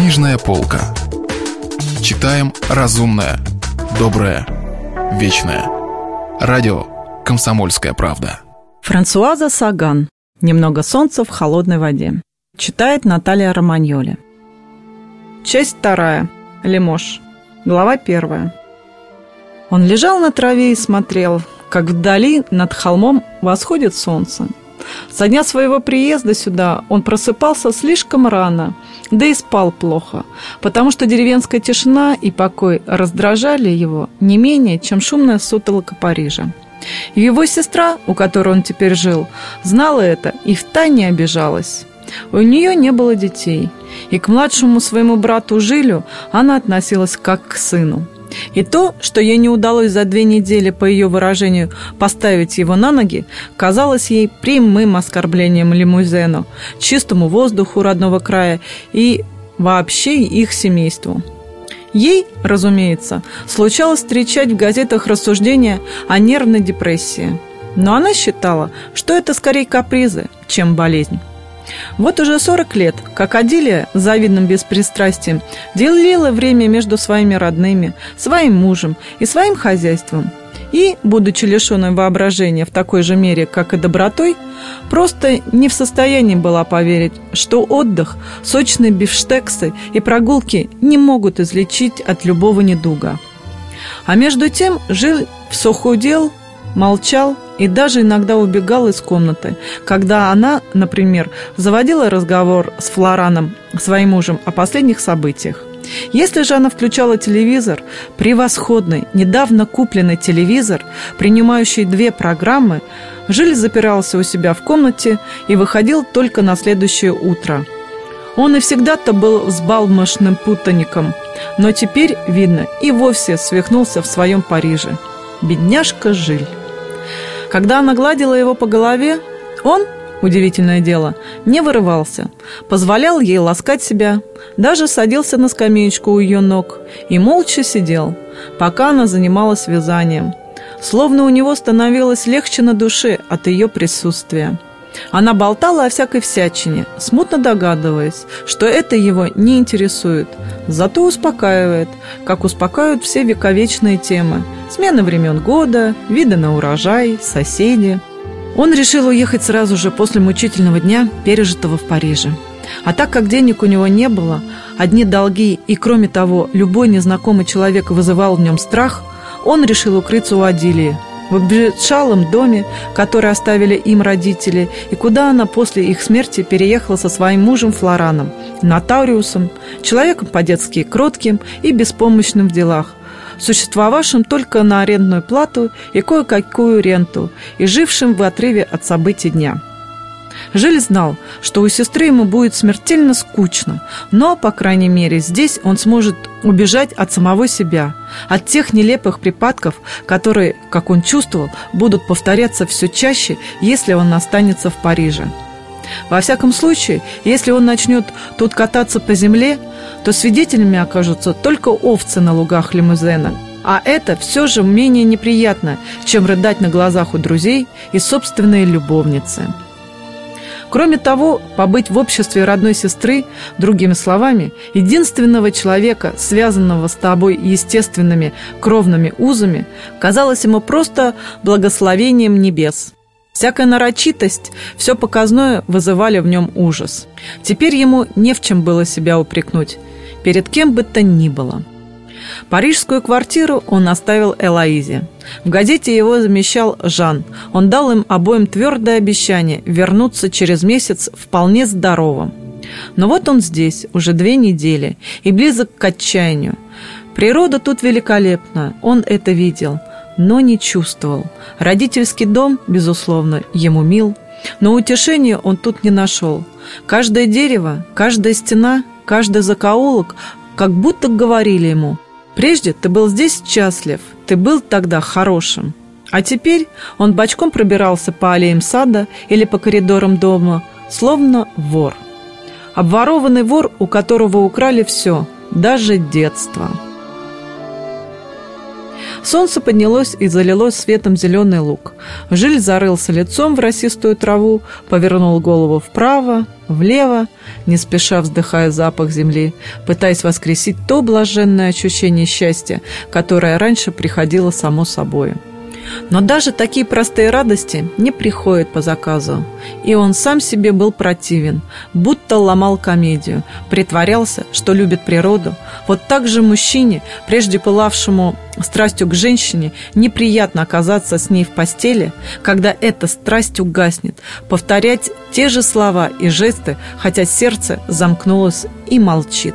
Книжная полка. Читаем разумное, доброе, вечное. Радио «Комсомольская правда». Франсуаза Саган. «Немного солнца в холодной воде». Читает Наталья Романьоли. Часть вторая. Лемош. Глава первая. Он лежал на траве и смотрел, как вдали над холмом восходит солнце. Со дня своего приезда сюда он просыпался слишком рано, да и спал плохо, потому что деревенская тишина и покой раздражали его не менее, чем шумная сутолока Парижа. его сестра, у которой он теперь жил, знала это и втайне обижалась. У нее не было детей, и к младшему своему брату Жилю она относилась как к сыну – и то, что ей не удалось за две недели, по ее выражению, поставить его на ноги, казалось ей прямым оскорблением лимузену, чистому воздуху родного края и вообще их семейству. Ей, разумеется, случалось встречать в газетах рассуждения о нервной депрессии. Но она считала, что это скорее капризы, чем болезнь. Вот уже 40 лет, как Адилия с завидным беспристрастием делила время между своими родными, своим мужем и своим хозяйством. И, будучи лишенной воображения в такой же мере, как и добротой, просто не в состоянии была поверить, что отдых, сочные бифштексы и прогулки не могут излечить от любого недуга. А между тем жил все худел, молчал и даже иногда убегал из комнаты, когда она, например, заводила разговор с Флораном, своим мужем, о последних событиях. Если же она включала телевизор, превосходный, недавно купленный телевизор, принимающий две программы, Жиль запирался у себя в комнате и выходил только на следующее утро. Он и всегда-то был взбалмошным путаником, но теперь, видно, и вовсе свихнулся в своем Париже. Бедняжка Жиль. Когда она гладила его по голове, он, удивительное дело, не вырывался, позволял ей ласкать себя, даже садился на скамеечку у ее ног и молча сидел, пока она занималась вязанием, словно у него становилось легче на душе от ее присутствия. Она болтала о всякой всячине, смутно догадываясь, что это его не интересует, зато успокаивает, как успокаивают все вековечные темы – смена времен года, виды на урожай, соседи. Он решил уехать сразу же после мучительного дня, пережитого в Париже. А так как денег у него не было, одни долги и, кроме того, любой незнакомый человек вызывал в нем страх, он решил укрыться у Адилии – в обветшалом доме, который оставили им родители, и куда она после их смерти переехала со своим мужем Флораном, нотариусом, человеком по-детски кротким и беспомощным в делах, существовавшим только на арендную плату и кое-какую ренту, и жившим в отрыве от событий дня. Жиль знал, что у сестры ему будет смертельно скучно, но, по крайней мере, здесь он сможет убежать от самого себя, от тех нелепых припадков, которые, как он чувствовал, будут повторяться все чаще, если он останется в Париже. Во всяком случае, если он начнет тут кататься по земле, то свидетелями окажутся только овцы на лугах лимузена. А это все же менее неприятно, чем рыдать на глазах у друзей и собственной любовницы. Кроме того, побыть в обществе родной сестры, другими словами, единственного человека, связанного с тобой естественными кровными узами, казалось ему просто благословением небес. Всякая нарочитость, все показное вызывали в нем ужас. Теперь ему не в чем было себя упрекнуть, перед кем бы то ни было. Парижскую квартиру он оставил Элоизе. В газете его замещал Жан. Он дал им обоим твердое обещание вернуться через месяц вполне здоровым. Но вот он здесь, уже две недели, и близок к отчаянию. Природа тут великолепна, он это видел, но не чувствовал. Родительский дом, безусловно, ему мил, но утешения он тут не нашел. Каждое дерево, каждая стена, каждый закоулок как будто говорили ему – Прежде ты был здесь счастлив, ты был тогда хорошим. А теперь он бочком пробирался по аллеям сада или по коридорам дома, словно вор. Обворованный вор, у которого украли все, даже детство. Солнце поднялось и залилось светом зеленый луг. Жиль зарылся лицом в росистую траву, повернул голову вправо, влево, не спеша вздыхая запах земли, пытаясь воскресить то блаженное ощущение счастья, которое раньше приходило само собой. Но даже такие простые радости не приходят по заказу. И он сам себе был противен, будто ломал комедию, притворялся, что любит природу. Вот так же мужчине, прежде пылавшему страстью к женщине, неприятно оказаться с ней в постели, когда эта страсть угаснет, повторять те же слова и жесты, хотя сердце замкнулось и молчит.